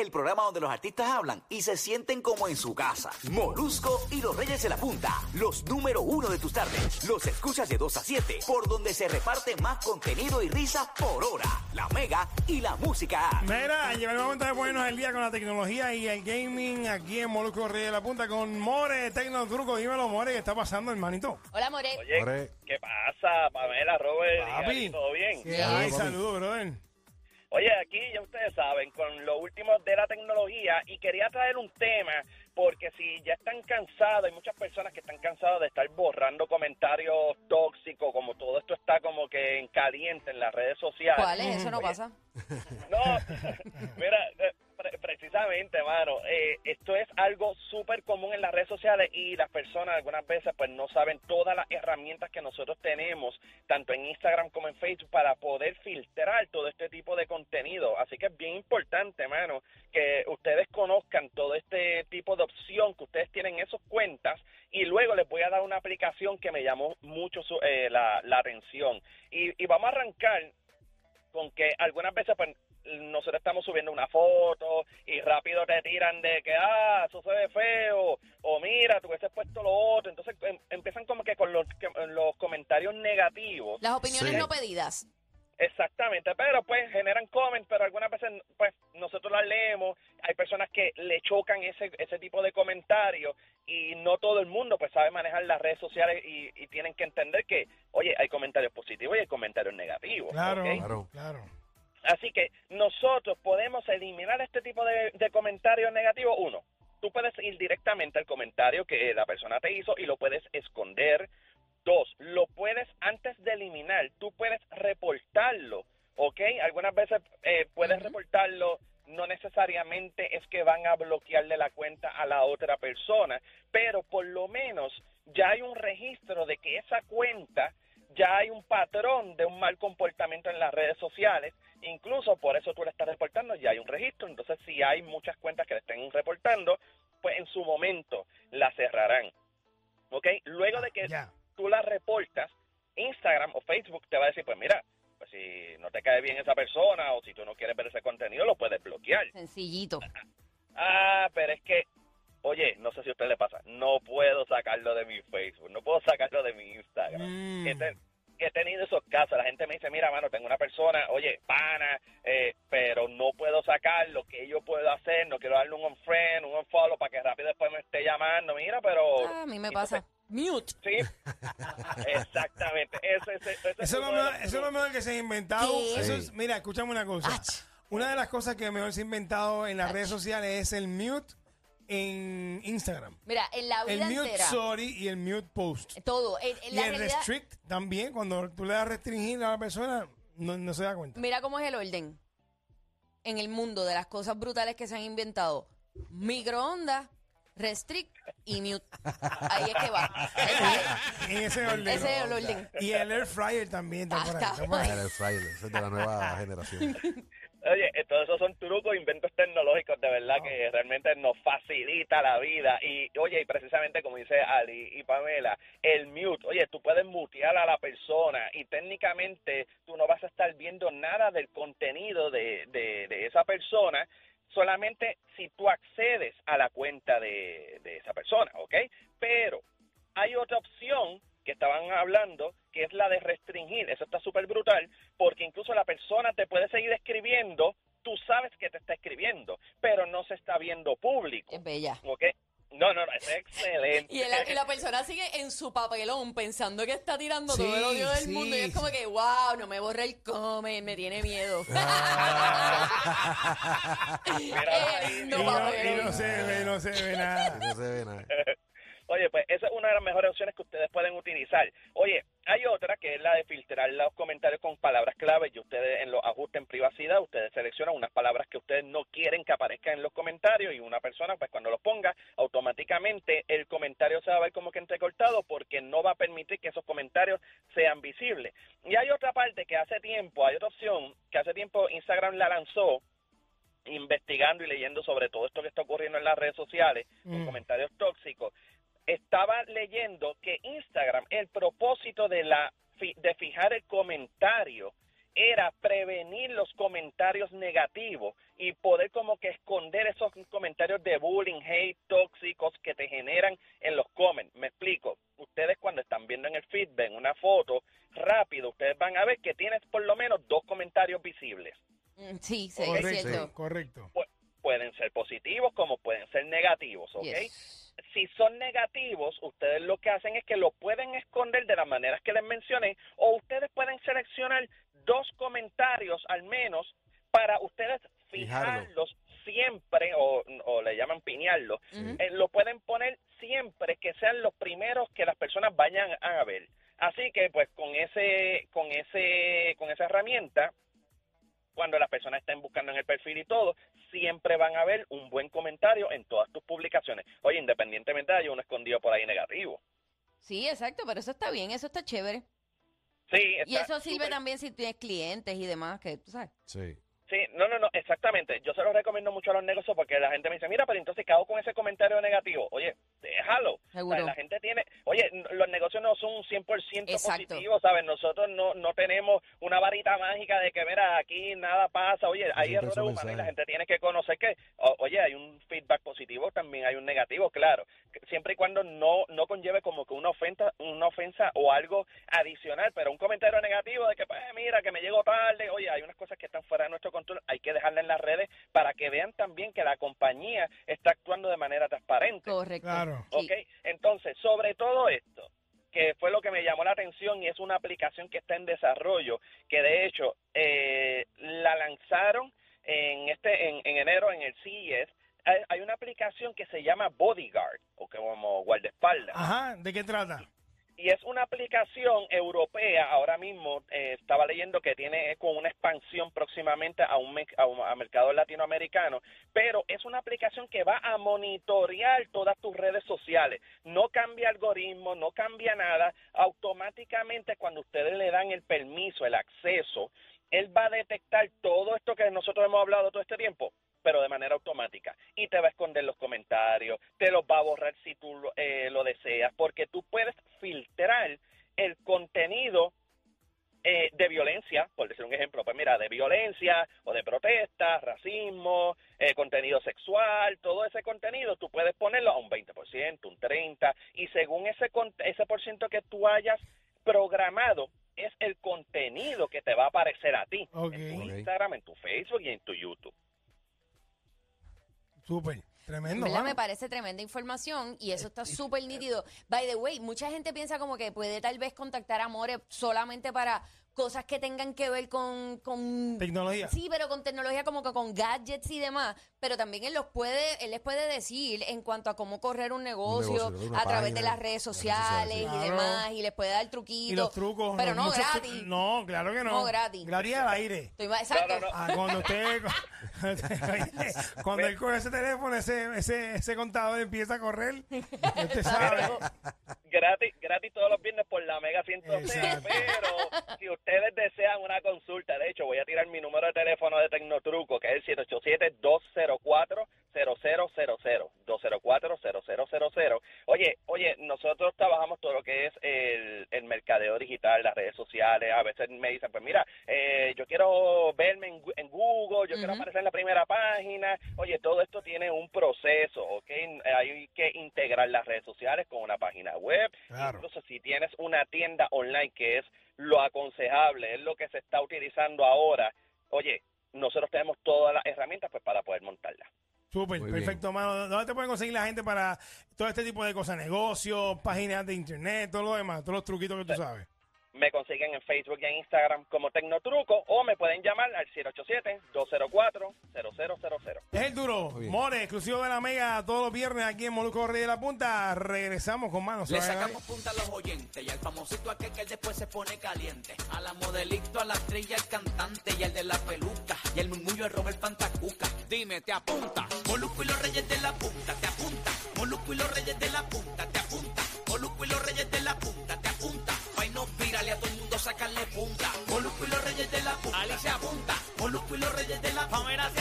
es el programa donde los artistas hablan y se sienten como en su casa. Molusco y los Reyes de la Punta, los número uno de tus tardes. Los escuchas de 2 a 7, por donde se reparte más contenido y risa por hora. La Mega y la música. Mira, llegó el momento de ponernos al día con la tecnología y el gaming aquí en Molusco Reyes de la Punta con More, Tecnotruco. Dímelo, More, ¿qué está pasando, hermanito? Hola, More. Oye, More. ¿qué pasa, Pamela, Robert? Papi. ¿Todo bien? ¿Qué hay? Saludos, brother. Oye, aquí ya ustedes saben, con lo último de la tecnología, y quería traer un tema, porque si ya están cansados, hay muchas personas que están cansadas de estar borrando comentarios tóxicos, como todo esto está como que en caliente en las redes sociales. ¿Cuál es? Eso no Oye, pasa. No, mira, precisamente, mano, eh, esto es algo súper común en las redes sociales y las personas algunas veces pues no saben todas las herramientas que nosotros tenemos, tanto en Instagram como en Facebook, para poder filtrar todo este tipo de contenido. Así que es bien importante, mano, que ustedes conozcan todo este tipo de opción que ustedes tienen en esas cuentas y luego les voy a dar una aplicación que me llamó mucho su- eh, la, atención. Y, y vamos a arrancar con que algunas veces pues nosotros foto y rápido te tiran de que ah eso se ve feo o mira tú hubieses puesto lo otro entonces em- empiezan como que con los, que- los comentarios negativos Las opiniones Sí. no pedidas. Exactamente, pero pues generan comments, pero algunas veces pues nosotros las leemos, hay personas que le chocan ese ese tipo de comentarios y no todo el mundo pues sabe manejar las redes sociales y, y tienen que entender que, oye, hay comentarios positivos y hay comentarios negativos. Claro, ¿ok? Claro. claro. Así que nosotros podemos eliminar este tipo de, de comentarios negativos. Uno, tú puedes ir directamente al comentario que la persona te hizo y lo puedes esconder. Dos, lo puedes, antes de eliminar, tú puedes reportarlo, ¿ok? Algunas veces eh, puedes reportarlo, no necesariamente es que van a bloquearle la cuenta a la otra persona, pero por lo menos ya hay un registro de que esa cuenta ya hay un patrón de un mal comportamiento en las redes sociales, incluso por eso tú le estás reportando, ya hay un registro, entonces si hay muchas cuentas que le estén reportando, pues en su momento la cerrarán. ¿Ok? Luego de que Ya. tú la reportas, Instagram o Facebook te va a decir, pues mira, pues si no te cae bien esa persona o si tú no quieres ver ese contenido, lo puedes bloquear. Sencillito. Ah, pero es que, oye, no sé si a usted le pasa, no puedo sacarlo de mi Facebook, no puedo sacarlo de mi Instagram. Mm. He, te- he tenido esos casos, la gente me dice, mira, mano, tengo una persona, oye, pana, eh, pero no puedo sacarlo, ¿qué yo puedo hacer? No quiero darle un unfriend, un unfollow para que rápido después me esté llamando, mira, pero... Ah, a mí me Entonces, pasa. Mute. Sí, exactamente. Ese, ese, ese Eso es lo mejor, eso es lo mejor que se ha inventado. Eso es, mira, escúchame una cosa. Ach. Una de las cosas que mejor se ha inventado en las redes sociales es el mute en Instagram. Mira, en la El vida mute entera. sorry y el mute post. Todo. En, en Y la el realidad, restrict también, cuando tú le das restringir a la persona, no, no se da cuenta. mira cómo es el orden. En el mundo de las cosas brutales que se han inventado. Microondas, restrict y mute. Ahí es que va. Esa En ese orden. Ese es el orden. Y el air fryer también está por ahí. Ah, está por ahí. El air fryer, ese es de la nueva generación. Oye, todos esos son trucos, inventos tecnológicos de verdad que realmente nos facilita la vida. Y oye, y precisamente como dice Ali y Pamela, el mute, oye, tú puedes mutear a la persona y técnicamente tú no vas a estar viendo nada del contenido de, de, de esa persona, solamente si tú accedes a la cuenta de, de esa persona, ¿ok? Pero hay otra opción que estaban hablando, que es la de restringir. Eso está súper brutal, porque incluso la persona te puede seguir escribiendo, tú sabes que te está escribiendo, pero no se está viendo público. Es bella. ¿Ok? No, no, no, es excelente. Y, la persona sigue en su papelón pensando que está tirando todo el odio del sí, mundo. Y es como que, wow, no me borra el come, me tiene miedo. Mira, Eh, no, y no se ve, no se ve nada. No se ve nada. Oye, pues esa es una de las mejores opciones que ustedes pueden utilizar. Oye, hay otra que es la de filtrar los comentarios con palabras clave y ustedes en los ajustes en privacidad, ustedes seleccionan unas palabras que ustedes no quieren que aparezcan en los comentarios y una persona, pues cuando los ponga, automáticamente el comentario se va a ver como que entrecortado porque no va a permitir que esos comentarios sean visibles. Y hay otra parte que hace tiempo, hay otra opción que hace tiempo Instagram la lanzó, investigando y leyendo sobre todo esto que está ocurriendo en las redes sociales, con Mm. comentarios tóxicos, estaba leyendo que Instagram, el propósito de la fi- de fijar el comentario era prevenir los comentarios negativos y poder como que esconder esos comentarios de bullying, hate, tóxicos que te generan en los comments. Me explico. Ustedes cuando están viendo en el feed, ven una foto rápido, ustedes van a ver que tienes por lo menos dos comentarios visibles. Mm, Sí, sí, es Correcto, cierto. correcto. Pu- pueden ser positivos como pueden ser negativos, ¿ok? Yes. Si son negativos, ustedes lo que hacen es que lo pueden esconder de las maneras que les mencioné o ustedes pueden seleccionar dos comentarios al menos para ustedes Fijarlo. fijarlos siempre o, o le llaman piñarlo. Ujú. Eh, lo pueden poner siempre que sean los primeros que las personas vayan a ver. Así que pues con ese con ese con esa herramienta cuando las personas estén buscando en el perfil y todo, siempre van a ver un buen comentario en todas tus publicaciones. Oye, independientemente de uno escondido por ahí negativo. Sí, exacto, pero eso está bien, eso está chévere. Sí, Y está eso sirve también si tienes clientes y demás, que tú sabes. Sí. Sí, no, no, no, exactamente. Yo se lo recomiendo mucho a los negocios porque la gente me dice, mira, pero entonces, ¿qué hago con ese comentario negativo? Oye, déjalo. Seguro. O sea, la gente tiene, oye, los negocios no son un 100% Exacto. positivos, ¿sabes? Nosotros no, no tenemos una varita mágica de que, mira, aquí nada pasa. Oye, hay errores humanos y la gente tiene que conocer que, o- oye, hay un feedback positivo, también hay un negativo, claro. Siempre y cuando no, no conlleve como que una ofensa, una ofensa o algo adicional, pero un comentario negativo de que, pues, mira, que me llego tarde. Oye, hay unas cosas que están nuestro control, hay que dejarla en las redes para que vean también que la compañía está actuando de manera transparente. Correcto. Claro. Sí. ¿Ok? Entonces, sobre todo esto, que fue lo que me llamó la atención y es una aplicación que está en desarrollo, que de hecho eh, la lanzaron en este en, en enero en el CES. Hay, hay una aplicación que se llama Bodyguard, o que como guardaespaldas. Ajá, ¿de qué trata? Y es una aplicación europea, ahora mismo eh, estaba leyendo que tiene con una expansión próximamente a un, a un mercado latinoamericano, pero es una aplicación que va a monitorear todas tus redes sociales. No cambia algoritmo, no cambia nada. Automáticamente cuando ustedes le dan el permiso, el acceso, él va a detectar todo esto que nosotros hemos hablado todo este tiempo pero de manera automática. Y te va a esconder los comentarios, te los va a borrar si tú lo- eh, lo deseas, porque tú puedes filtrar el contenido eh, de violencia, por decir un ejemplo, pues mira, de violencia o de protesta, racismo, eh, contenido sexual, todo ese contenido tú puedes ponerlo a un 20%, un 30%, y según ese, ese por ciento que tú hayas programado, es el contenido que te va a aparecer a ti en tu. Instagram, en tu Facebook y en tu YouTube. Súper. Tremendo. ¿Verdad? Me parece tremenda información y eso está súper nítido. By the way, mucha gente piensa como que puede tal vez contactar a More solamente para cosas que tengan que ver con... con Tecnología. Sí, pero con tecnología como que con gadgets y demás, pero también él los puede, él les puede decir en cuanto a cómo correr un negocio, a través de las redes las redes sociales y demás, y les puede dar truquitos. Y los trucos. Pero no gratis. No, claro que no. No gratis. Gratis al aire. Estoy más- exacto. No, no, no. Ah, cuando usted, cuando él coge ese teléfono, ese, ese, ese contador empieza a correr, usted sabe. Gratis, gratis todos los viernes por la Mega 106, Exacto. pero si ustedes desean una consulta, de hecho voy a tirar mi número de teléfono de Tecnotruco, que es el 787-204 0000 204 0000 Oye, oye, nosotros trabajamos todo lo que es el, el mercadeo digital, las redes sociales. A veces me dicen, pues mira, eh, yo quiero verme en, en Google, yo quiero aparecer en la primera página. Oye, todo esto tiene un proceso, las redes sociales con una página web. Claro. Incluso si tienes una tienda online, que es lo aconsejable, es lo que se está utilizando ahora. Oye, nosotros tenemos todas las herramientas pues para poder montarla. Súper, bien. perfecto, mano. ¿Dónde te pueden conseguir la gente para todo este tipo de cosas? Negocios, páginas de internet, todo lo demás, todos los truquitos que tú sabes. Me consiguen en Facebook y en Instagram como Tecnotruco o me pueden llamar al 787-204-0000. Es el duro. More, exclusivo de la Mega, todos los viernes aquí en Moluco Rey de la Punta. Regresamos con manos. Le sacamos punta a los oyentes y al famosito aquel que él después se pone caliente. A la modelito, a la estrella, al cantante y al de la peluca. Y el murmullo de Robert Pantacuca. Dime, te apunta. Moluco y los reyes de la punta, te la